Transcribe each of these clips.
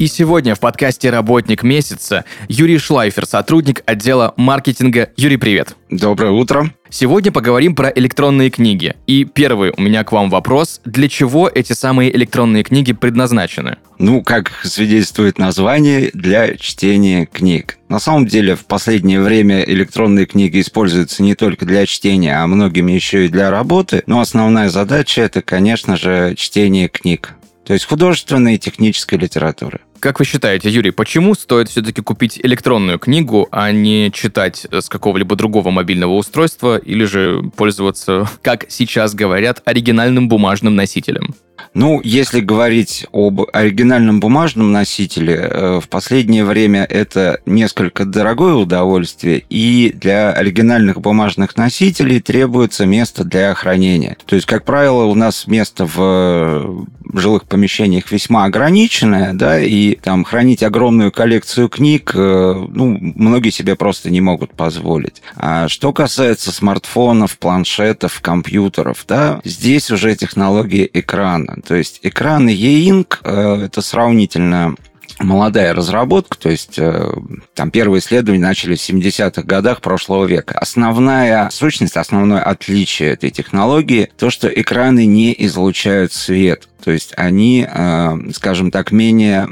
И сегодня в подкасте «Работник месяца» Юрий Шлайфер, сотрудник отдела маркетинга. Юрий, привет. Доброе утро. Сегодня поговорим про электронные книги. И первый у меня к вам вопрос. Для чего эти самые электронные книги предназначены? Ну, как свидетельствует название, для чтения книг. На самом деле, в последнее время электронные книги используются не только для чтения, а многими еще и для работы. Но основная задача – это, конечно же, чтение книг. То есть художественной и технической литературы. Как вы считаете, Юрий, почему стоит все-таки купить электронную книгу, а не читать с какого-либо другого мобильного устройства или же пользоваться, как сейчас говорят, оригинальным бумажным носителем? Ну, если говорить об оригинальном бумажном носителе, э, в последнее время это несколько дорогое удовольствие, и для оригинальных бумажных носителей требуется место для хранения. То есть, как правило, у нас место в жилых помещениях весьма ограниченное, да, и там хранить огромную коллекцию книг, э, ну, многие себе просто не могут позволить. А что касается смартфонов, планшетов, компьютеров, да, здесь уже технологии экрана. То есть экраны E-Ink э, это сравнительно молодая разработка, то есть э, там первые исследования начались в 70-х годах прошлого века. Основная сущность, основное отличие этой технологии то, что экраны не излучают свет. То есть они, э, скажем так, менее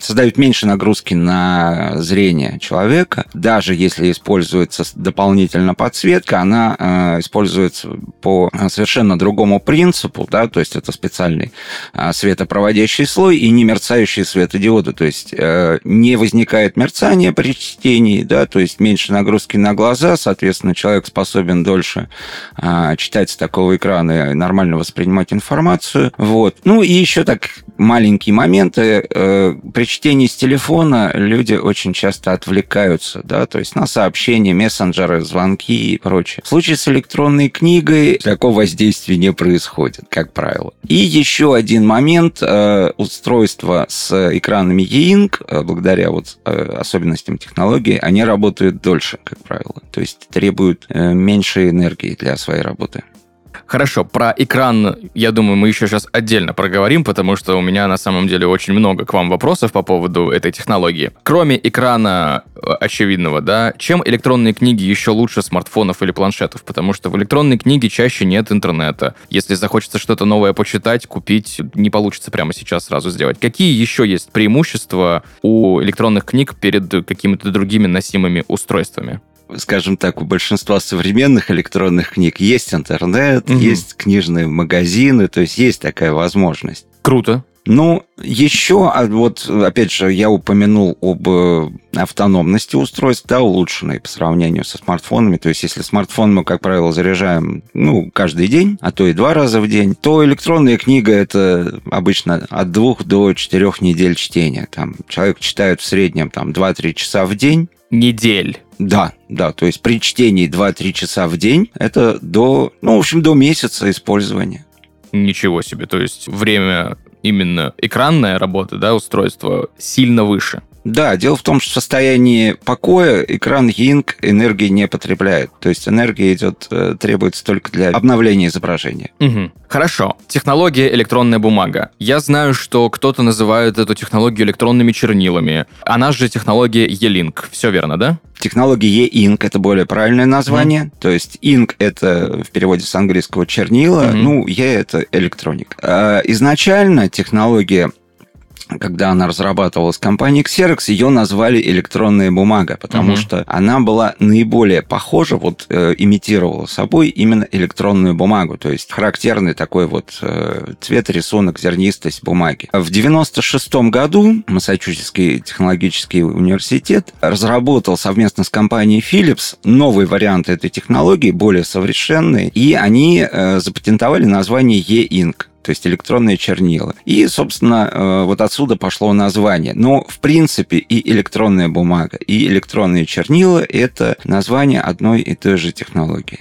создают меньше нагрузки на зрение человека. Даже если используется дополнительно подсветка, она э, используется по совершенно другому принципу, да, то есть это специальный э, светопроводящий слой и не мерцающие светодиоды, то есть не возникает мерцания при чтении, да, то есть меньше нагрузки на глаза, соответственно, человек способен дольше читать с такого экрана и нормально воспринимать информацию. Вот. Ну и еще так маленькие моменты. Э, при чтении с телефона люди очень часто отвлекаются, да, то есть на сообщения, мессенджеры, звонки и прочее. В случае с электронной книгой такого воздействия не происходит, как правило. И еще один момент. Э, устройства с экранами E-Ink, э, благодаря вот особенностям технологии, они работают дольше, как правило. То есть требуют меньше энергии для своей работы. Хорошо, про экран, я думаю, мы еще сейчас отдельно проговорим, потому что у меня на самом деле очень много к вам вопросов по поводу этой технологии. Кроме экрана э, очевидного, да, чем электронные книги еще лучше смартфонов или планшетов? Потому что в электронной книге чаще нет интернета. Если захочется что-то новое почитать, купить, не получится прямо сейчас сразу сделать. Какие еще есть преимущества у электронных книг перед какими-то другими носимыми устройствами? Скажем так, у большинства современных электронных книг есть интернет, угу. есть книжные магазины, то есть есть такая возможность. Круто. Ну, еще, а вот, опять же, я упомянул об э, автономности устройств, да, улучшенной по сравнению со смартфонами. То есть, если смартфон мы, как правило, заряжаем, ну, каждый день, а то и два раза в день, то электронная книга – это обычно от двух до четырех недель чтения. Там человек читает в среднем там 2-3 часа в день. Недель. Да, да, то есть при чтении 2-3 часа в день это до, ну, в общем, до месяца использования. Ничего себе, то есть время именно экранная работа, да, устройства сильно выше. Да, дело в том, что в состоянии покоя экран Ying энергии не потребляет. То есть энергия идет, э, требуется только для обновления изображения. Угу. Хорошо. Технология электронная бумага. Я знаю, что кто-то называет эту технологию электронными чернилами. Она же технология E-Link. Все верно, да? Технология E-Ink – это более правильное название. Mm-hmm. То есть Ink – это в переводе с английского чернила, mm-hmm. ну, E – это электроник. А изначально технология когда она разрабатывалась компанией Xerox, ее назвали электронная бумага, потому угу. что она была наиболее похожа, вот э, имитировала собой именно электронную бумагу, то есть характерный такой вот э, цвет, рисунок, зернистость бумаги. В 96 году Массачусетский технологический университет разработал совместно с компанией Philips новый вариант этой технологии, более совершенный, и они э, запатентовали название E-Ink. То есть электронные чернила. И, собственно, э, вот отсюда пошло название. Но, в принципе, и электронная бумага, и электронные чернила – это название одной и той же технологии.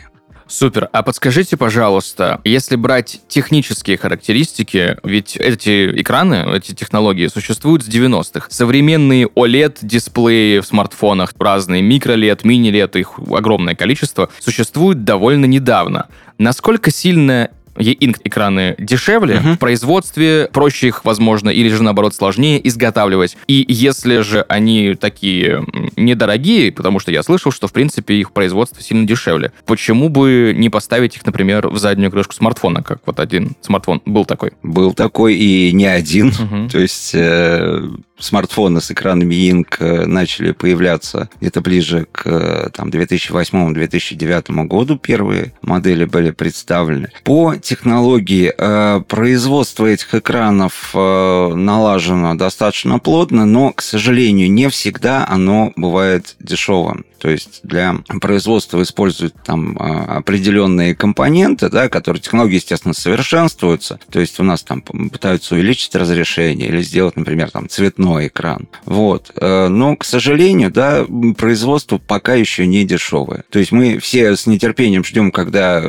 Супер. А подскажите, пожалуйста, если брать технические характеристики, ведь эти экраны, эти технологии существуют с 90-х. Современные OLED-дисплеи в смартфонах, разные микро-LED, мини-LED, их огромное количество, существуют довольно недавно. Насколько сильно E-Ink экраны дешевле, uh-huh. в производстве проще их, возможно, или же, наоборот, сложнее изготавливать. И если же они такие недорогие, потому что я слышал, что, в принципе, их производство сильно дешевле, почему бы не поставить их, например, в заднюю крышку смартфона, как вот один смартфон был такой? Был такой и не один. Uh-huh. То есть э, смартфоны с экранами Ink э, начали появляться где-то ближе к э, там, 2008-2009 году. Первые модели были представлены. По технологии э, производство этих экранов налажено достаточно плотно, но, к сожалению, не всегда оно бывает дешевым. То есть для производства используют там определенные компоненты, да, которые технологии, естественно, совершенствуются. То есть у нас там пытаются увеличить разрешение или сделать, например, там цветной экран. Вот. Э, но, к сожалению, да, производство пока еще не дешевое. То есть мы все с нетерпением ждем, когда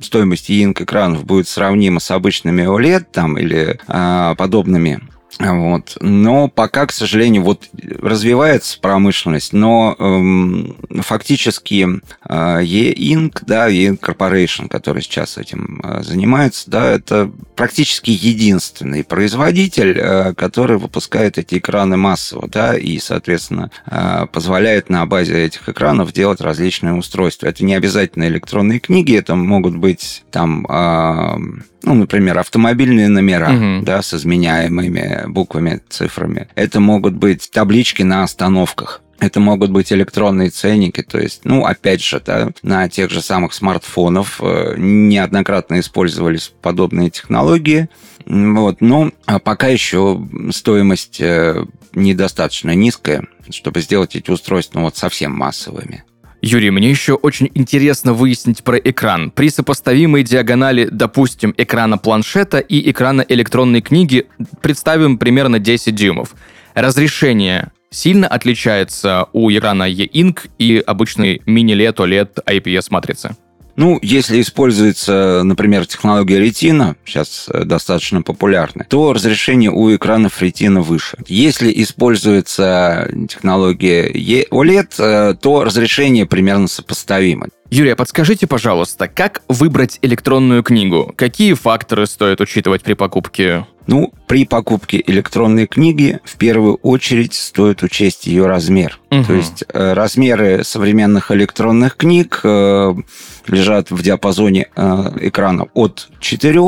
стоимость инк экранов будет сравнима с обычными OLED там, или а, подобными вот. Но пока, к сожалению, вот развивается промышленность, но эм, фактически э, E-Ink, да, E-Ink Corporation, который сейчас этим э, занимается, да, это практически единственный производитель, э, который выпускает эти экраны массово, да, и, соответственно, э, позволяет на базе этих экранов делать различные устройства. Это не обязательно электронные книги, это могут быть там... Э, ну, например, автомобильные номера, угу. да, с изменяемыми буквами, цифрами. Это могут быть таблички на остановках. Это могут быть электронные ценники, то есть, ну, опять же, да, на тех же самых смартфонах э, неоднократно использовались подобные технологии, вот, но а пока еще стоимость э, недостаточно низкая, чтобы сделать эти устройства ну, вот совсем массовыми. Юрий, мне еще очень интересно выяснить про экран. При сопоставимой диагонали, допустим, экрана планшета и экрана электронной книги представим примерно 10 дюймов. Разрешение сильно отличается у экрана E-Ink и обычной мини-LED OLED IPS матрицы? Ну, если используется, например, технология ретина, сейчас э, достаточно популярна, то разрешение у экранов ретина выше. Если используется технология OLED, э, то разрешение примерно сопоставимо. Юрий, а подскажите, пожалуйста, как выбрать электронную книгу? Какие факторы стоит учитывать при покупке? Ну, при покупке электронной книги в первую очередь стоит учесть ее размер. Угу. То есть э, размеры современных электронных книг лежат в диапазоне э, экрана от 4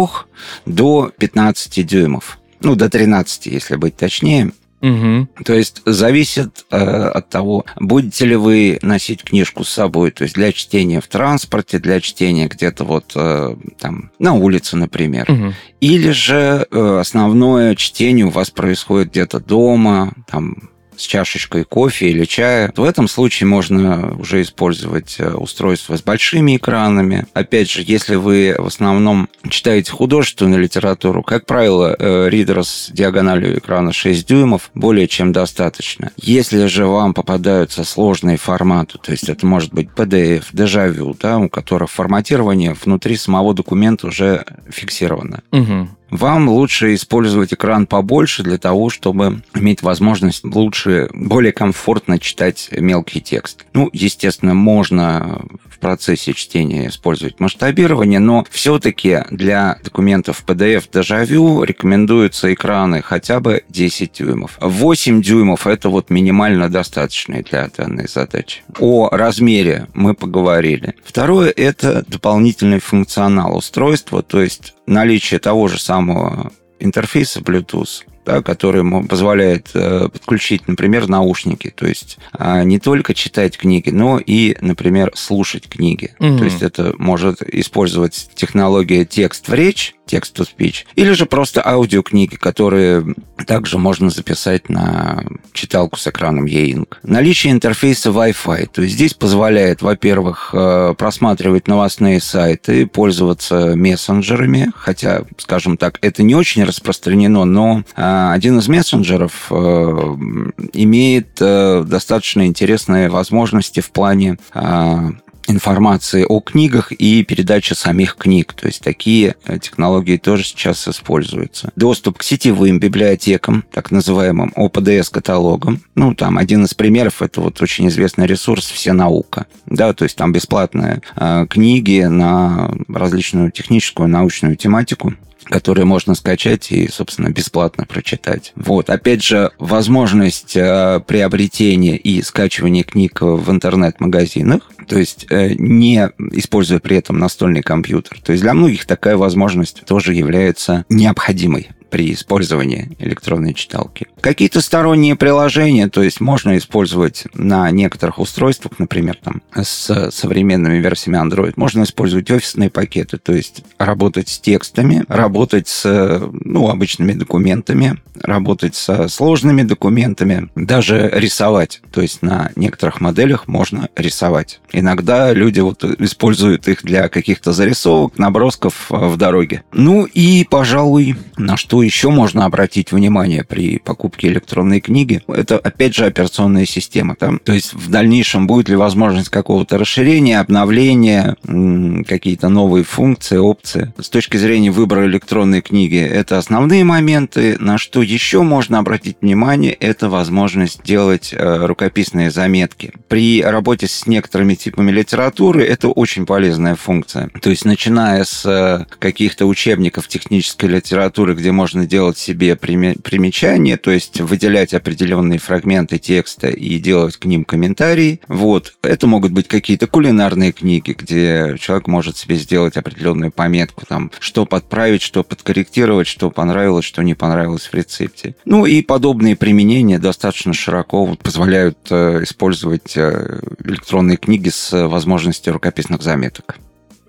до 15 дюймов. Ну, до 13, если быть точнее. Угу. То есть зависит э, от того, будете ли вы носить книжку с собой, то есть для чтения в транспорте, для чтения где-то вот э, там на улице, например, угу. или же э, основное чтение у вас происходит где-то дома, там с чашечкой кофе или чая. В этом случае можно уже использовать э, устройство с большими экранами. Опять же, если вы в основном читаете художественную литературу, как правило, э, ридер с диагональю экрана 6 дюймов более чем достаточно. Если же вам попадаются сложные форматы, то есть это может быть PDF, дежавю, да, у которых форматирование внутри самого документа уже фиксировано. Угу вам лучше использовать экран побольше для того, чтобы иметь возможность лучше, более комфортно читать мелкий текст. Ну, естественно, можно в процессе чтения использовать масштабирование, но все-таки для документов PDF Дежавю рекомендуются экраны хотя бы 10 дюймов. 8 дюймов – это вот минимально достаточные для данной задачи. О размере мы поговорили. Второе – это дополнительный функционал устройства, то есть наличие того же самого интерфейса Bluetooth, который позволяет э, подключить, например, наушники. То есть а, не только читать книги, но и, например, слушать книги. Mm-hmm. То есть это может использовать технология текст в речь, text-to-speech, или же просто аудиокниги, которые также можно записать на читалку с экраном e-ink. Наличие интерфейса Wi-Fi, то есть здесь позволяет, во-первых, э, просматривать новостные сайты, пользоваться мессенджерами, хотя, скажем так, это не очень распространено, но э, один из мессенджеров э, имеет достаточно интересные возможности в плане информации о книгах и передача самих книг. То есть такие э, технологии тоже сейчас используются. Доступ к сетевым библиотекам, так называемым ОПДС-каталогам. Ну, там один из примеров, это вот очень известный ресурс «Все наука». Да, то есть там бесплатные э, книги на различную техническую, научную тематику которые можно скачать и, собственно, бесплатно прочитать. Вот, опять же, возможность э, приобретения и скачивания книг в интернет-магазинах, то есть э, не используя при этом настольный компьютер. То есть для многих такая возможность тоже является необходимой при использовании электронной читалки. Какие-то сторонние приложения, то есть можно использовать на некоторых устройствах, например, там, с современными версиями Android, можно использовать офисные пакеты, то есть работать с текстами, работать с ну, обычными документами, работать со сложными документами, даже рисовать. То есть на некоторых моделях можно рисовать. Иногда люди вот используют их для каких-то зарисовок, набросков в дороге. Ну и, пожалуй, на что еще можно обратить внимание при покупке электронной книги, это, опять же, операционная система. Да? То есть в дальнейшем будет ли возможность какого-то расширения, обновления, какие-то новые функции, опции. С точки зрения выбора электронной книги, это основные моменты. На что еще можно обратить внимание, это возможность делать э, рукописные заметки. При работе с некоторыми типами литературы это очень полезная функция. То есть, начиная с э, каких-то учебников технической литературы, где можно можно делать себе примечания, то есть выделять определенные фрагменты текста и делать к ним комментарии. Вот. Это могут быть какие-то кулинарные книги, где человек может себе сделать определенную пометку, там, что подправить, что подкорректировать, что понравилось, что не понравилось в рецепте. Ну и подобные применения достаточно широко позволяют э, использовать э, электронные книги с возможностью рукописных заметок.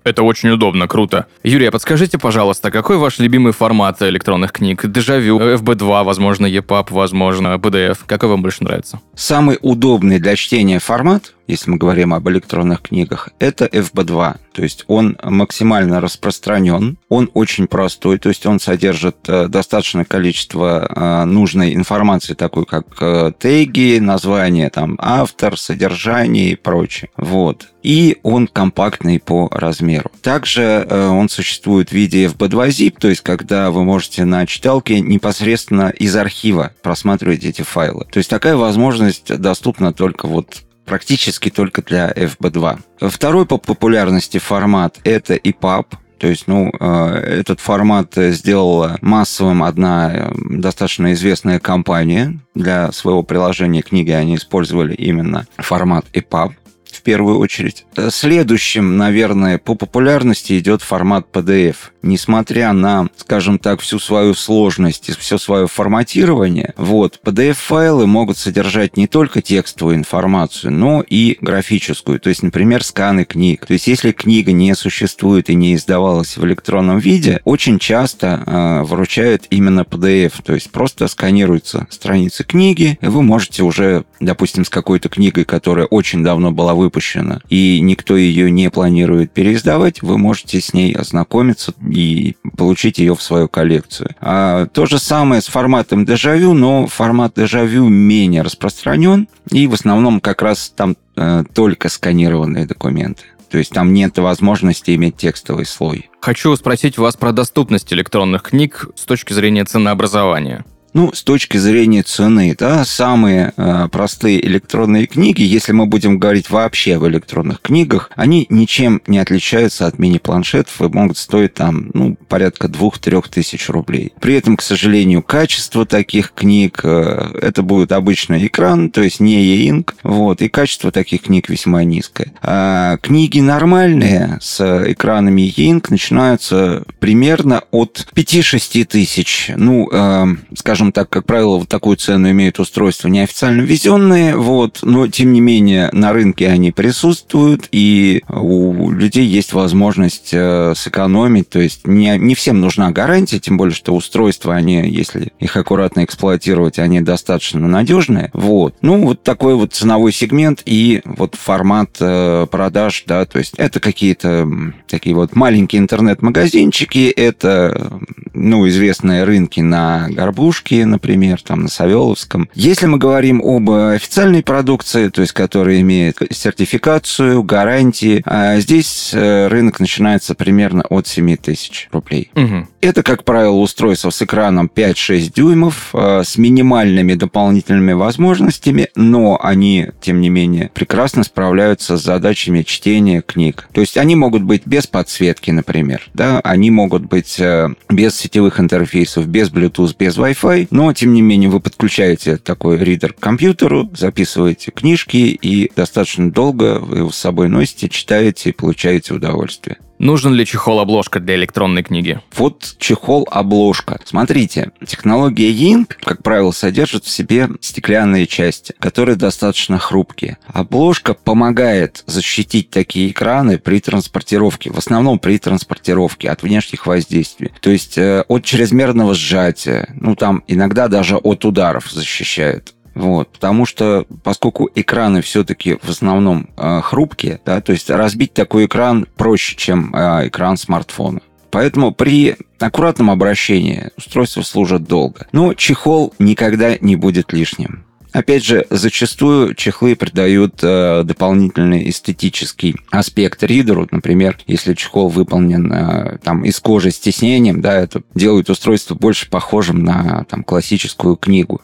Это очень удобно, круто. Юрий, а подскажите, пожалуйста, какой ваш любимый формат электронных книг? Дежавю, FB2, возможно, EPUB, возможно, PDF. Какой вам больше нравится? Самый удобный для чтения формат если мы говорим об электронных книгах, это FB2. То есть он максимально распространен, он очень простой, то есть он содержит э, достаточное количество э, нужной информации, такой как э, теги, название, там, автор, содержание и прочее. Вот. И он компактный по размеру. Также он существует в виде FB2-zip, то есть когда вы можете на читалке непосредственно из архива просматривать эти файлы. То есть такая возможность доступна только вот практически только для FB2. Второй по популярности формат – это EPUB, то есть, ну, э, этот формат сделала массовым одна э, достаточно известная компания. Для своего приложения книги они использовали именно формат EPUB в первую очередь. Следующим, наверное, по популярности идет формат PDF. Несмотря на, скажем так, всю свою сложность и все свое форматирование, вот, PDF-файлы могут содержать не только текстовую информацию, но и графическую. То есть, например, сканы книг. То есть, если книга не существует и не издавалась в электронном виде, очень часто э, вручают именно PDF. То есть, просто сканируются страницы книги, и вы можете уже, допустим, с какой-то книгой, которая очень давно была выпущена, и никто ее не планирует переиздавать, вы можете с ней ознакомиться и получить ее в свою коллекцию. А то же самое с форматом дежавю, но формат дежавю менее распространен, и в основном как раз там э, только сканированные документы. То есть там нет возможности иметь текстовый слой. Хочу спросить вас про доступность электронных книг с точки зрения ценообразования. Ну, с точки зрения цены, да, самые э, простые электронные книги, если мы будем говорить вообще об электронных книгах, они ничем не отличаются от мини-планшетов и могут стоить там, ну, порядка 2-3 тысяч рублей. При этом, к сожалению, качество таких книг, э, это будет обычный экран, то есть не e-ink, вот, и качество таких книг весьма низкое. А книги нормальные с экранами e-ink начинаются примерно от 5-6 тысяч, ну, э, скажем причем, так как правило, вот такую цену имеют устройства неофициально ввезенные, вот, но тем не менее на рынке они присутствуют, и у людей есть возможность э, сэкономить, то есть не, не всем нужна гарантия, тем более, что устройства, они, если их аккуратно эксплуатировать, они достаточно надежные, вот. Ну, вот такой вот ценовой сегмент и вот формат э, продаж, да, то есть это какие-то такие вот маленькие интернет-магазинчики, это, ну, известные рынки на Горбушке, например, там на Савеловском. Если мы говорим об официальной продукции, то есть которая имеет сертификацию, гарантии, а здесь э, рынок начинается примерно от 7 тысяч рублей. Угу. Это, как правило, устройство с экраном 5-6 дюймов, э, с минимальными дополнительными возможностями, но они, тем не менее, прекрасно справляются с задачами чтения книг. То есть они могут быть без подсветки, например, да, они могут быть э, без сетевых интерфейсов, без Bluetooth, без Wi-Fi, но, тем не менее, вы подключаете такой ридер к компьютеру, записываете книжки и достаточно долго вы его с собой носите, читаете и получаете удовольствие. Нужен ли чехол-обложка для электронной книги? Вот чехол-обложка. Смотрите, технология Ying, как правило, содержит в себе стеклянные части, которые достаточно хрупкие. Обложка помогает защитить такие экраны при транспортировке, в основном при транспортировке от внешних воздействий. То есть э, от чрезмерного сжатия, ну там иногда даже от ударов защищает. Вот, потому что, поскольку экраны все-таки в основном э, хрупкие, да, то есть разбить такой экран проще, чем э, экран смартфона. Поэтому при аккуратном обращении устройство служит долго. Но чехол никогда не будет лишним. Опять же, зачастую чехлы придают э, дополнительный эстетический аспект ридеру. Например, если чехол выполнен э, там, из кожи с тиснением, да, это делает устройство больше похожим на там, классическую книгу.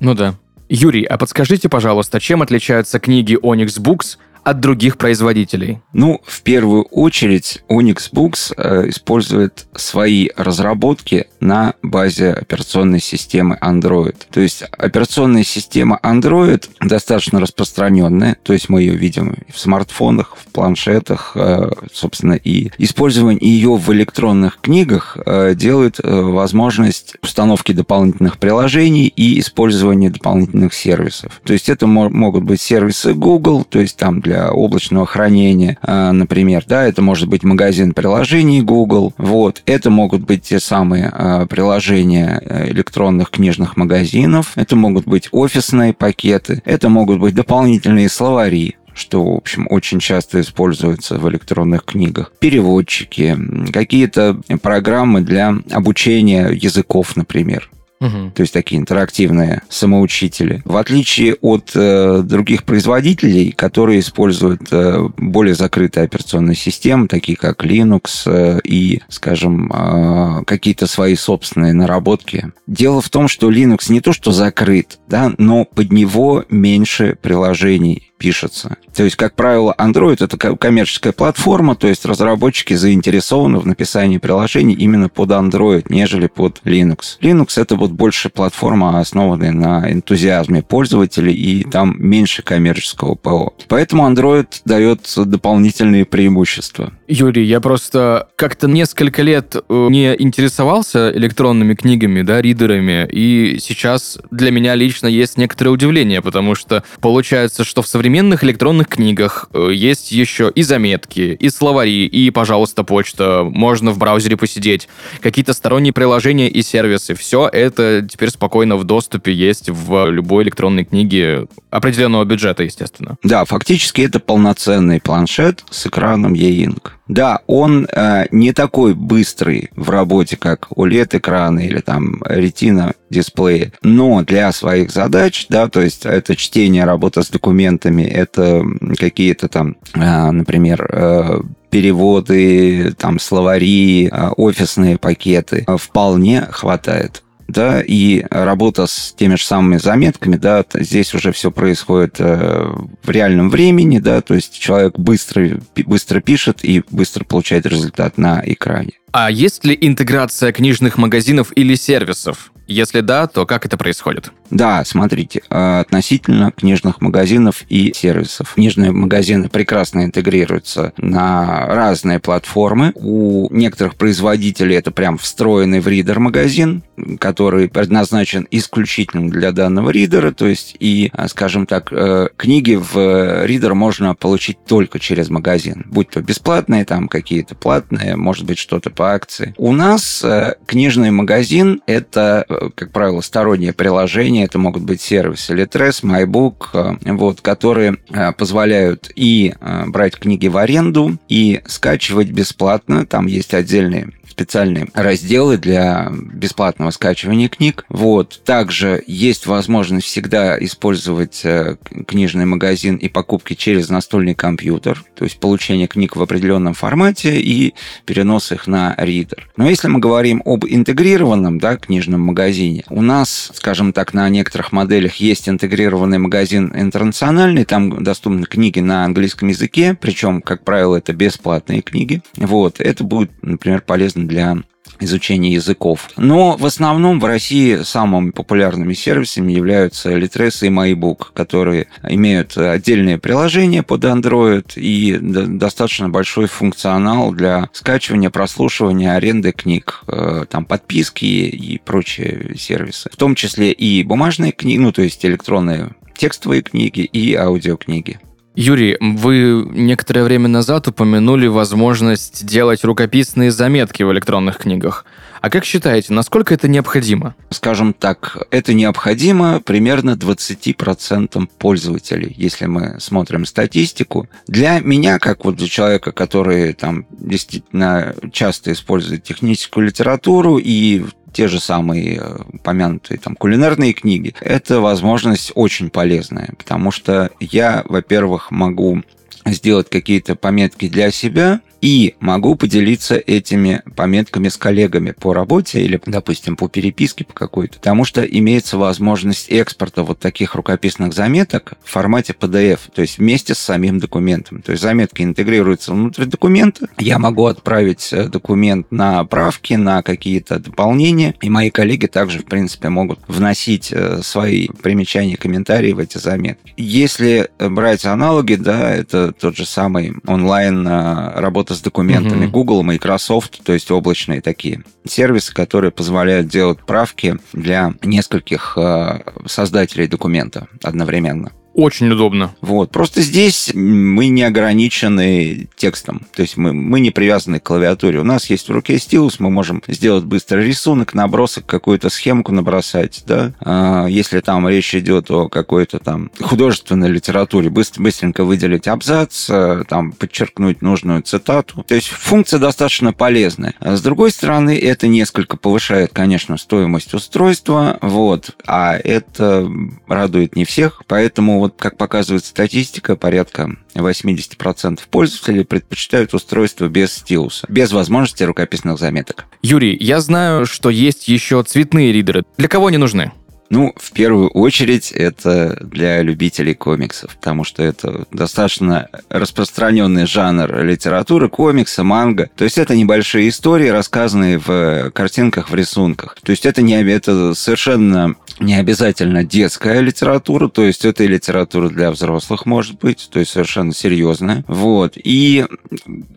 Ну да. Юрий, а подскажите, пожалуйста, чем отличаются книги Onyx Books от других производителей? Ну, в первую очередь, Onyx Books э, использует свои разработки на базе операционной системы Android. То есть операционная система Android достаточно распространенная, то есть мы ее видим в смартфонах, в планшетах, э, собственно, и использование ее в электронных книгах э, делает возможность установки дополнительных приложений и использования дополнительных сервисов. То есть это могут быть сервисы Google, то есть там для для облачного хранения, а, например, да, это может быть магазин приложений Google, вот, это могут быть те самые а, приложения э, электронных книжных магазинов, это могут быть офисные пакеты, это могут быть дополнительные словари, что, в общем, очень часто используется в электронных книгах. Переводчики, какие-то программы для обучения языков, например. Угу. То есть такие интерактивные самоучители. В отличие от э, других производителей, которые используют э, более закрытые операционные системы, такие как Linux э, и, скажем, э, какие-то свои собственные наработки. Дело в том, что Linux не то что закрыт, да, но под него меньше приложений пишется. То есть, как правило, Android — это коммерческая платформа, то есть разработчики заинтересованы в написании приложений именно под Android, нежели под Linux. Linux — это вот больше платформа, основанная на энтузиазме пользователей, и там меньше коммерческого ПО. Поэтому Android дает дополнительные преимущества. Юрий, я просто как-то несколько лет э, не интересовался электронными книгами, да, ридерами, и сейчас для меня лично есть некоторое удивление, потому что получается, что в современных электронных книгах э, есть еще и заметки, и словари, и, пожалуйста, почта, можно в браузере посидеть, какие-то сторонние приложения и сервисы. Все это теперь спокойно в доступе есть в любой электронной книге определенного бюджета, естественно. Да, фактически это полноценный планшет с экраном E-Ink. Да, он э, не такой быстрый в работе, как OLED-экраны или там Retina дисплеи, но для своих задач, да, то есть это чтение, работа с документами, это какие-то там, э, например, э, переводы, там, словари, э, офисные пакеты, э, вполне хватает да, и работа с теми же самыми заметками, да, здесь уже все происходит э, в реальном времени, да, то есть человек быстро, быстро пишет и быстро получает результат на экране. А есть ли интеграция книжных магазинов или сервисов? Если да, то как это происходит? Да, смотрите, э, относительно книжных магазинов и сервисов. Книжные магазины прекрасно интегрируются на разные платформы. У некоторых производителей это прям встроенный в ридер магазин, который предназначен исключительно для данного ридера, то есть и, а, скажем так, э, книги в ридер можно получить только через магазин, будь то бесплатные, там какие-то платные, может быть, что-то по акции. У нас э, книжный магазин – это, э, как правило, стороннее приложение, это могут быть сервисы Litres, MyBook, вот, которые позволяют и брать книги в аренду, и скачивать бесплатно, там есть отдельные специальные разделы для бесплатного скачивания книг. Вот. Также есть возможность всегда использовать э, книжный магазин и покупки через настольный компьютер, то есть получение книг в определенном формате и перенос их на ридер. Но если мы говорим об интегрированном да, книжном магазине, у нас, скажем так, на некоторых моделях есть интегрированный магазин интернациональный, там доступны книги на английском языке, причем, как правило, это бесплатные книги. Вот. Это будет, например, полезно для изучения языков. Но в основном в России самыми популярными сервисами являются Litres и MyBook, которые имеют отдельные приложения под Android и достаточно большой функционал для скачивания, прослушивания, аренды книг, э, там подписки и прочие сервисы. В том числе и бумажные книги, ну то есть электронные текстовые книги и аудиокниги. Юрий, вы некоторое время назад упомянули возможность делать рукописные заметки в электронных книгах. А как считаете, насколько это необходимо? Скажем так, это необходимо примерно 20% пользователей, если мы смотрим статистику. Для меня, как вот для человека, который там действительно часто использует техническую литературу и те же самые э, помянутые там кулинарные книги, это возможность очень полезная, потому что я, во-первых, могу сделать какие-то пометки для себя, и могу поделиться этими пометками с коллегами по работе или, допустим, по переписке по какой-то, потому что имеется возможность экспорта вот таких рукописных заметок в формате PDF, то есть вместе с самим документом. То есть заметки интегрируются внутрь документа, я могу отправить э, документ на правки, на какие-то дополнения, и мои коллеги также, в принципе, могут вносить э, свои примечания, комментарии в эти заметки. Если брать аналоги, да, это тот же самый онлайн э, работа работа с документами. Угу. Google, Microsoft, то есть облачные такие сервисы, которые позволяют делать правки для нескольких э, создателей документа одновременно. Очень удобно. Вот. Просто здесь мы не ограничены текстом. То есть мы, мы не привязаны к клавиатуре. У нас есть в руке стилус, мы можем сделать быстрый рисунок, набросок, какую-то схемку набросать. Да? А, если там речь идет о какой-то там художественной литературе, быстро, быстренько выделить абзац, э, там подчеркнуть нужную цитату. То есть функция достаточно полезная. А с другой стороны, это несколько повышает, конечно, стоимость устройства. Вот. А это радует не всех. Поэтому вот, как показывает статистика, порядка 80% пользователей предпочитают устройство без стилуса, без возможности рукописных заметок. Юрий, я знаю, что есть еще цветные ридеры. Для кого они нужны? Ну, в первую очередь, это для любителей комиксов, потому что это достаточно распространенный жанр литературы, комикса, манга. То есть это небольшие истории, рассказанные в картинках, в рисунках. То есть это, не, это совершенно не обязательно детская литература, то есть это и литература для взрослых может быть, то есть совершенно серьезная. Вот. И,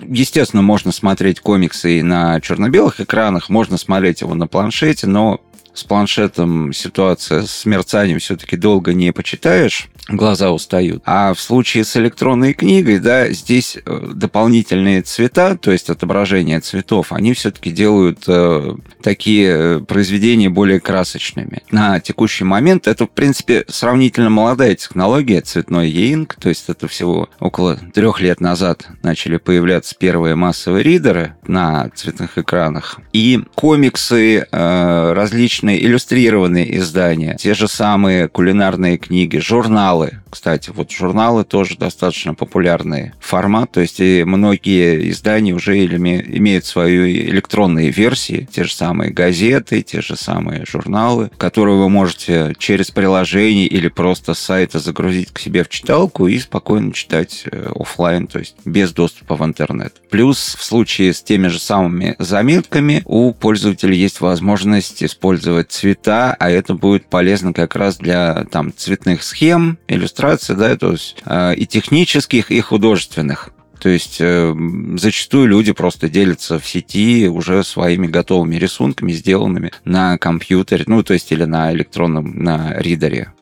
естественно, можно смотреть комиксы и на черно-белых экранах, можно смотреть его на планшете, но с планшетом ситуация с мерцанием все-таки долго не почитаешь глаза устают. А в случае с электронной книгой, да, здесь э, дополнительные цвета, то есть отображение цветов, они все-таки делают э, такие э, произведения более красочными. На текущий момент это, в принципе, сравнительно молодая технология, цветной e-ink, то есть это всего около трех лет назад начали появляться первые массовые ридеры на цветных экранах. И комиксы, э, различные иллюстрированные издания, те же самые кулинарные книги, журналы, журналы. Кстати, вот журналы тоже достаточно популярный формат, то есть и многие издания уже имеют свою электронные версии, те же самые газеты, те же самые журналы, которые вы можете через приложение или просто с сайта загрузить к себе в читалку и спокойно читать э, офлайн, то есть без доступа в интернет. Плюс в случае с теми же самыми заметками у пользователя есть возможность использовать цвета, а это будет полезно как раз для там цветных схем, иллюстраций, да, то есть э, и технических, и художественных. То есть э, зачастую люди просто делятся в сети уже своими готовыми рисунками, сделанными на компьютере, ну, то есть или на электронном, на ридере.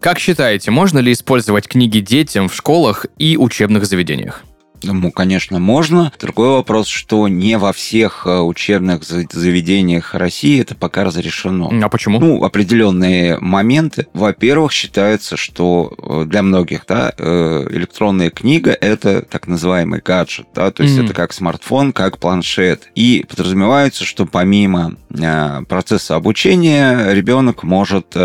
Как считаете, можно ли использовать книги детям в школах и учебных заведениях? Ну, конечно, можно. Другой вопрос, что не во всех э, учебных заведениях России это пока разрешено. А почему? Ну, определенные моменты. Во-первых, считается, что э, для многих да, э, электронная книга – это так называемый гаджет. Да? То есть mm-hmm. это как смартфон, как планшет. И подразумевается, что помимо процесса обучения ребенок может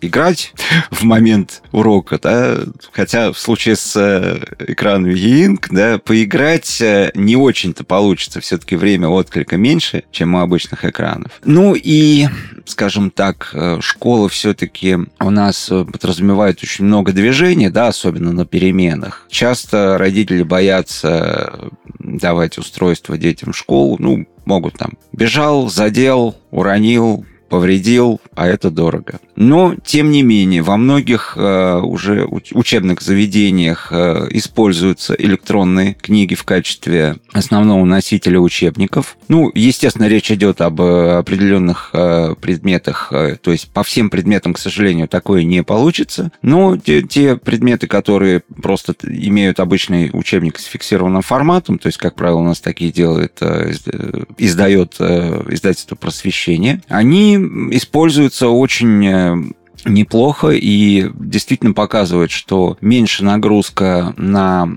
играть в момент урока, да, хотя в случае с э, экраном e-ink, да, поиграть э, не очень-то получится, все-таки время отклика меньше, чем у обычных экранов. Ну и, скажем так, э, школа все-таки у нас подразумевает очень много движений, да, особенно на переменах. Часто родители боятся давать устройство детям в школу, ну, могут там бежал, задел, уронил, повредил, а это дорого. Но, тем не менее, во многих э, уже учебных заведениях э, используются электронные книги в качестве основного носителя учебников. Ну, естественно, речь идет об э, определенных э, предметах, э, то есть по всем предметам, к сожалению, такое не получится, но те, те предметы, которые просто имеют обычный учебник с фиксированным форматом, то есть, как правило, у нас такие делает, э, э издает э, издательство просвещения, они используются очень э, неплохо и действительно показывает, что меньше нагрузка на,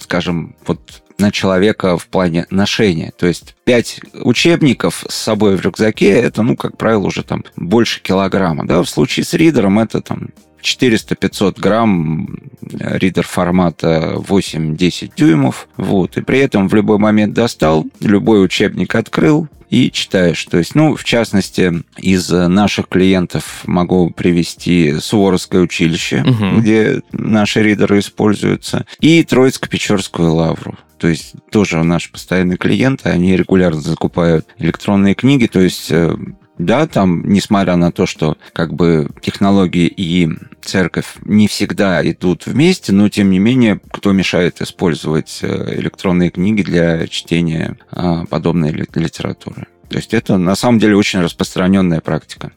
скажем, вот на человека в плане ношения. То есть пять учебников с собой в рюкзаке это, ну, как правило, уже там больше килограмма. Да? В случае с ридером это там 400-500 грамм ридер формата 8-10 дюймов. Вот. И при этом в любой момент достал, любой учебник открыл, и читаешь. То есть, ну, в частности, из наших клиентов могу привести Суворовское училище, угу. где наши ридеры используются, и Троицко-Печорскую лавру. То есть тоже наши постоянные клиенты, они регулярно закупают электронные книги, то есть э, да, там, несмотря на то, что как бы технологии и церковь не всегда идут вместе, но тем не менее, кто мешает использовать э, электронные книги для чтения а, подобной литературы? То есть это на самом деле очень распространенная практика.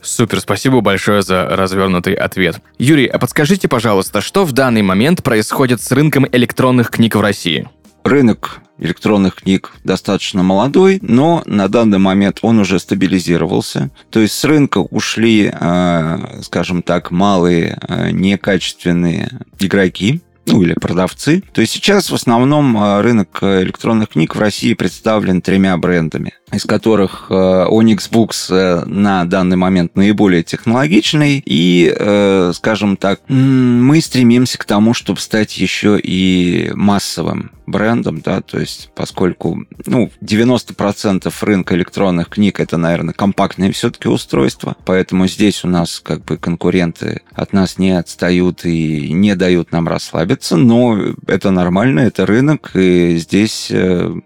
Супер, спасибо большое за развернутый ответ. Юрий, а подскажите, пожалуйста, что в данный момент происходит с рынком электронных книг в России? Рынок электронных книг достаточно молодой, но на данный момент он уже стабилизировался. То есть с рынка ушли, э, скажем так, малые э, некачественные игроки, ну или продавцы. То есть сейчас в основном э, рынок электронных книг в России представлен тремя брендами из которых э, Onyx Books э, на данный момент наиболее технологичный. И, э, скажем так, мы стремимся к тому, чтобы стать еще и массовым брендом, да, то есть поскольку, ну, 90% рынка электронных книг это, наверное, компактные все-таки устройства, поэтому здесь у нас как бы конкуренты от нас не отстают и не дают нам расслабиться, но это нормально, это рынок, и здесь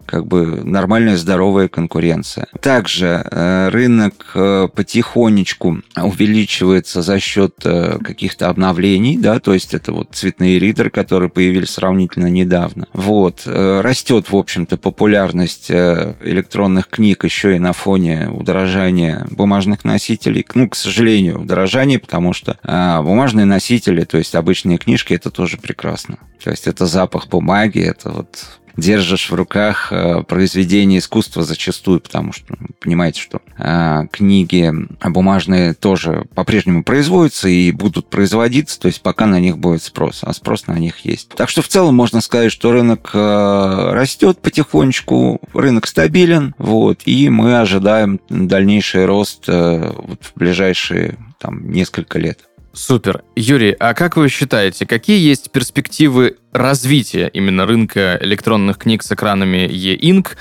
как бы нормальная здоровая конкуренция конкуренция. Также э, рынок э, потихонечку увеличивается за счет э, каких-то обновлений, да, то есть это вот цветные ридеры, которые появились сравнительно недавно. Вот. Растет, в общем-то, популярность электронных книг еще и на фоне удорожания бумажных носителей. Ну, к сожалению, удорожание, потому что бумажные носители, то есть обычные книжки, это тоже прекрасно. То есть это запах бумаги, это вот держишь в руках э, произведение искусства зачастую, потому что ну, понимаете, что э, книги бумажные тоже по-прежнему производятся и будут производиться, то есть пока на них будет спрос, а спрос на них есть. Так что в целом можно сказать, что рынок э, растет потихонечку, рынок стабилен, вот, и мы ожидаем дальнейший рост вот, в ближайшие там, несколько лет. Супер. Юрий, а как вы считаете, какие есть перспективы развития именно рынка электронных книг с экранами e-ink?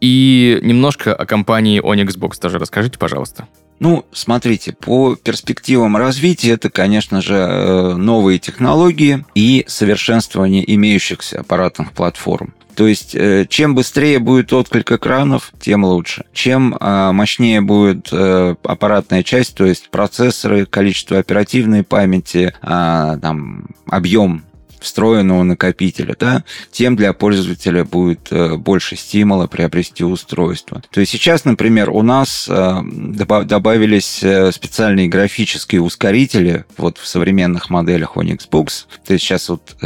И немножко о компании Onyx Box тоже расскажите, пожалуйста. Ну, смотрите, по перспективам развития это, конечно же, э, новые технологии и совершенствование имеющихся аппаратных платформ. То есть, э, чем быстрее будет отклик экранов, тем лучше. Чем а, мощнее будет э, аппаратная часть, то есть процессоры, количество оперативной памяти, а, там, объем встроенного накопителя, да, тем для пользователя будет э, больше стимула приобрести устройство. То есть сейчас, например, у нас э, добавились э, специальные графические ускорители вот в современных моделях Onyx Books. То есть сейчас вот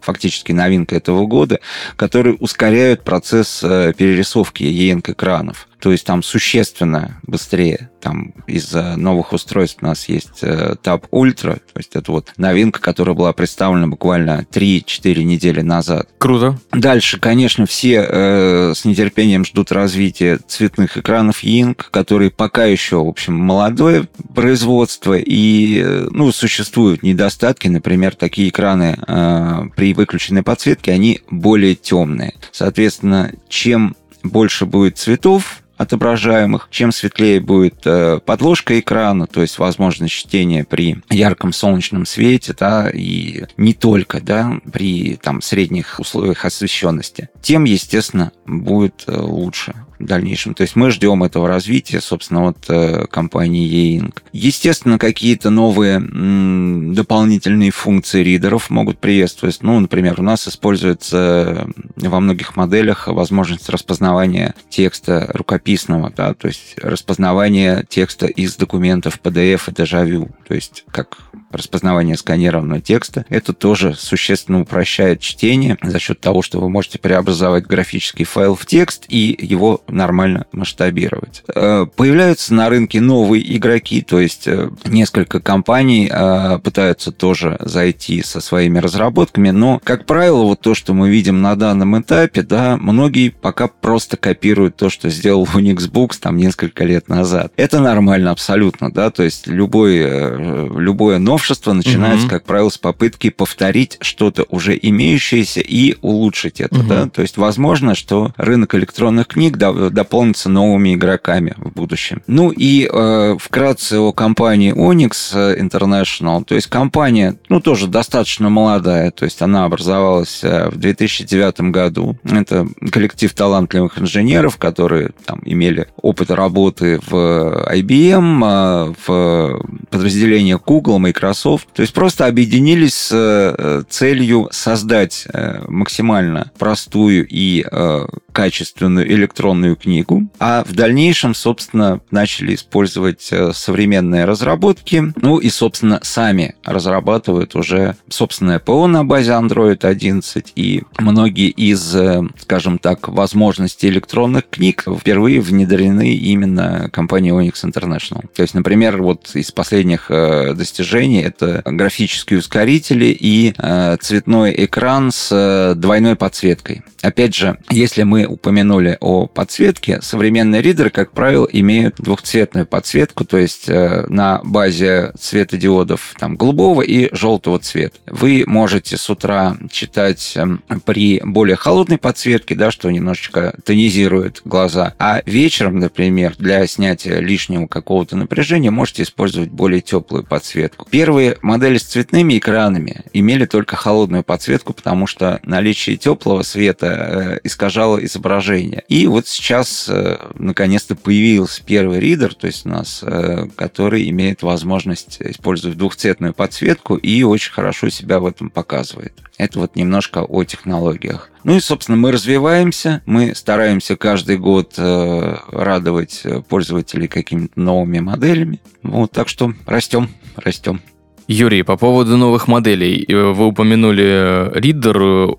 фактически новинка этого года, которые ускоряют процесс перерисовки ENC экранов то есть там существенно быстрее. Там из-за новых устройств у нас есть э, Tab Ultra, то есть это вот новинка, которая была представлена буквально 3-4 недели назад. Круто. Дальше, конечно, все э, с нетерпением ждут развития цветных экранов Ying, которые пока еще, в общем, молодое производство, и, э, ну, существуют недостатки, например, такие экраны э, при выключенной подсветке, они более темные. Соответственно, чем больше будет цветов, отображаемых. Чем светлее будет э, подложка экрана, то есть возможность чтения при ярком солнечном свете, да, и не только, да, при там средних условиях освещенности, тем, естественно, будет э, лучше в дальнейшем. То есть мы ждем этого развития, собственно, от э, компании E-Ink. Естественно, какие-то новые дополнительные функции ридеров могут приветствовать. Ну, например, у нас используется во многих моделях возможность распознавания текста рукописного, да, то есть распознавание текста из документов PDF и Дежавю, то есть как распознавание сканированного текста. Это тоже существенно упрощает чтение за счет того, что вы можете преобразовать графический файл в текст и его нормально масштабировать. Э, появляются на рынке новые игроки, то есть э, несколько компаний э, пытаются тоже зайти со своими разработками, но, как правило, вот то, что мы видим на данном этапе, да, многие пока просто копируют то, что сделал Unix Books там несколько лет назад. Это нормально абсолютно, да, то есть любое, любое начинается, угу. как правило, с попытки повторить что-то уже имеющееся и улучшить это, угу. да, то есть возможно, что рынок электронных книг дополнится новыми игроками в будущем. Ну и э, вкратце о компании Onyx International. То есть компания, ну, тоже достаточно молодая, то есть она образовалась э, в 2009 году. Это коллектив талантливых инженеров, которые там имели опыт работы в IBM, э, в подразделениях Google, Microsoft. То есть просто объединились с э, целью создать максимально простую и качественную электронную книгу, а в дальнейшем, собственно, начали использовать э, современные разработки, ну и, собственно, сами разрабатывают уже собственное ПО на базе Android 11, и многие из, э, скажем так, возможностей электронных книг впервые внедрены именно компанией Onyx International. То есть, например, вот из последних э, достижений это графические ускорители и цветной экран с двойной подсветкой. Опять же, если мы упомянули о подсветке, современные ридеры, как правило, имеют двухцветную подсветку, то есть э, на базе светодиодов там, голубого и желтого цвета. Вы можете с утра читать эм, при более холодной подсветке, да, что немножечко тонизирует глаза, а вечером, например, для снятия лишнего какого-то напряжения можете использовать более теплую подсветку. Первые модели с цветными экранами имели только холодную подсветку, потому что наличие теплого света э, искажало изображение. И вот сейчас э, наконец-то появился первый ридер, то есть у нас, э, который имеет возможность использовать двухцветную подсветку и очень хорошо себя в этом показывает. Это вот немножко о технологиях. Ну и, собственно, мы развиваемся, мы стараемся каждый год э, радовать пользователей какими-то новыми моделями. Вот, так что растем, растем. Юрий, по поводу новых моделей. Вы упомянули ридер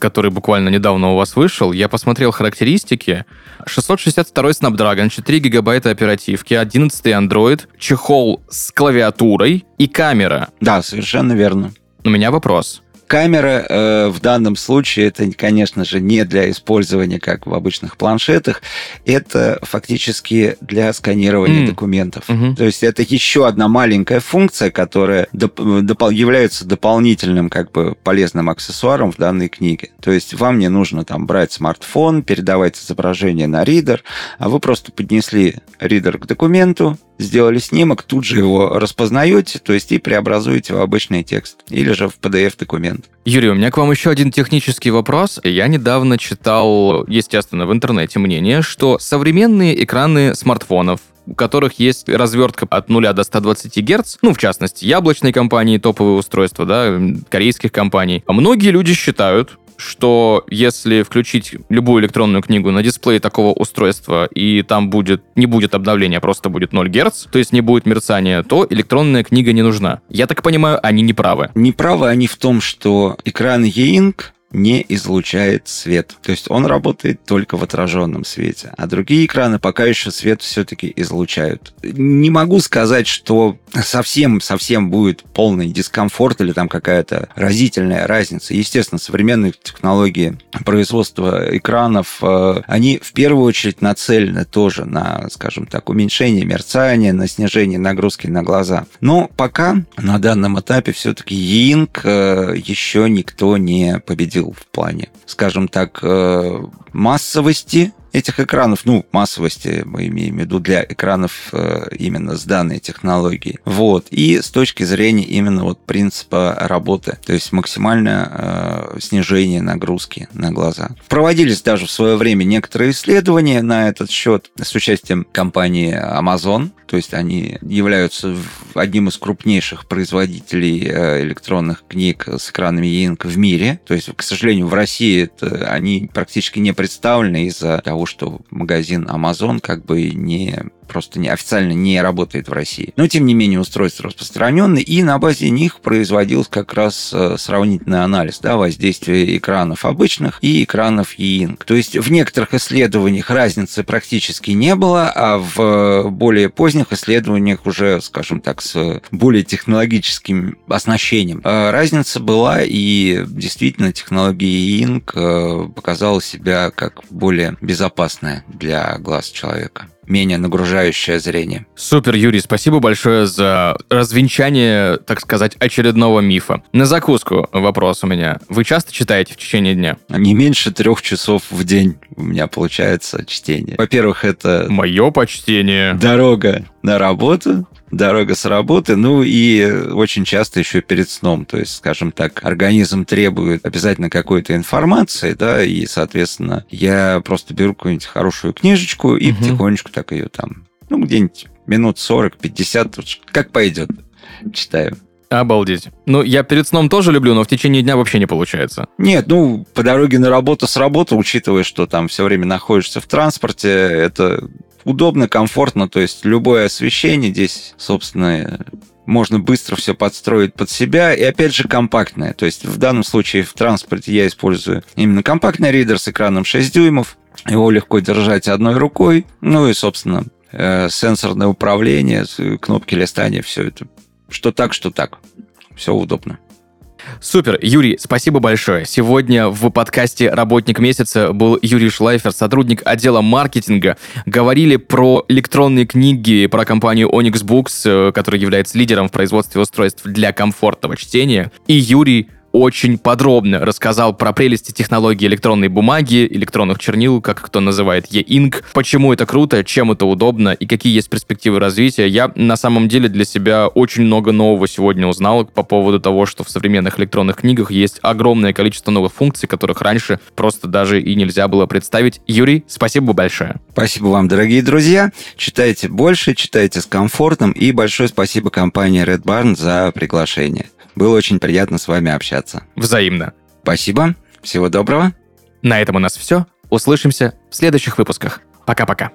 который буквально недавно у вас вышел, я посмотрел характеристики. 662 Snapdragon, 4 гигабайта оперативки, 11 Android, чехол с клавиатурой и камера. Да, совершенно верно. У меня вопрос. Камера э, в данном случае это, конечно же, не для использования, как в обычных планшетах, это фактически для сканирования mm. документов. Mm-hmm. То есть это еще одна маленькая функция, которая доп- доп- является дополнительным как бы полезным аксессуаром в данной книге. То есть вам не нужно там брать смартфон, передавать изображение на ридер, а вы просто поднесли ридер к документу, сделали снимок, тут же его распознаете, то есть и преобразуете в обычный текст или же в PDF-документ. Юрий, у меня к вам еще один технический вопрос. Я недавно читал, естественно, в интернете мнение, что современные экраны смартфонов, у которых есть развертка от 0 до 120 Гц, ну, в частности, яблочной компании, топовые устройства, да, корейских компаний. А многие люди считают, что если включить любую электронную книгу на дисплее такого устройства, и там будет не будет обновления, просто будет 0 Гц, то есть не будет мерцания, то электронная книга не нужна. Я так понимаю, они не правы. Не правы они в том, что экран E-Ink не излучает свет. То есть он работает только в отраженном свете. А другие экраны пока еще свет все-таки излучают. Не могу сказать, что совсем-совсем будет полный дискомфорт или там какая-то разительная разница. Естественно, современные технологии производства экранов, э, они в первую очередь нацелены тоже на, скажем так, уменьшение мерцания, на снижение нагрузки на глаза. Но пока на данном этапе все-таки Ying э, еще никто не победил в плане, скажем так, э, массовости этих экранов, ну, массовости мы имеем в виду для экранов э, именно с данной технологией. Вот. И с точки зрения именно вот принципа работы, то есть максимальное э, снижение нагрузки на глаза. Проводились даже в свое время некоторые исследования на этот счет с участием компании Amazon, то есть они являются одним из крупнейших производителей э, электронных книг с экранами e-ink в мире. То есть, к сожалению, в России это, они практически не представлены из-за того, что магазин Amazon как бы не просто не, официально не работает в России. Но, тем не менее, устройство распространенное, и на базе них производился как раз э, сравнительный анализ да, воздействия экранов обычных и экранов E-Ink. То есть в некоторых исследованиях разницы практически не было, а в более поздних исследованиях уже, скажем так, с более технологическим оснащением э, разница была, и действительно технология E-Ink э, показала себя как более безопасная для глаз человека менее нагружающее зрение. Супер, Юрий, спасибо большое за развенчание, так сказать, очередного мифа. На закуску вопрос у меня. Вы часто читаете в течение дня? Не меньше трех часов в день у меня получается чтение. Во-первых, это... Мое почтение. Дорога на работу, дорога с работы, ну и очень часто еще перед сном. То есть, скажем так, организм требует обязательно какой-то информации, да, и, соответственно, я просто беру какую-нибудь хорошую книжечку и угу. потихонечку так ее там, ну, где-нибудь минут 40-50, как пойдет, читаю. Обалдеть. Ну, я перед сном тоже люблю, но в течение дня вообще не получается. Нет, ну, по дороге на работу с работы, учитывая, что там все время находишься в транспорте, это удобно, комфортно, то есть любое освещение здесь, собственно, можно быстро все подстроить под себя, и опять же компактное. То есть в данном случае в транспорте я использую именно компактный ридер с экраном 6 дюймов, его легко держать одной рукой, ну и, собственно, э, сенсорное управление, кнопки листания, все это что так, что так. Все удобно. Супер. Юрий, спасибо большое. Сегодня в подкасте «Работник месяца» был Юрий Шлайфер, сотрудник отдела маркетинга. Говорили про электронные книги, про компанию Onyx Books, э, которая является лидером в производстве устройств для комфортного чтения. И Юрий очень подробно рассказал про прелести технологии электронной бумаги, электронных чернил, как кто называет e-ink, почему это круто, чем это удобно и какие есть перспективы развития. Я на самом деле для себя очень много нового сегодня узнал по поводу того, что в современных электронных книгах есть огромное количество новых функций, которых раньше просто даже и нельзя было представить. Юрий, спасибо большое. Спасибо вам, дорогие друзья. Читайте больше, читайте с комфортом и большое спасибо компании Red Barn за приглашение. Было очень приятно с вами общаться. Взаимно. Спасибо. Всего доброго. На этом у нас все. Услышимся в следующих выпусках. Пока-пока.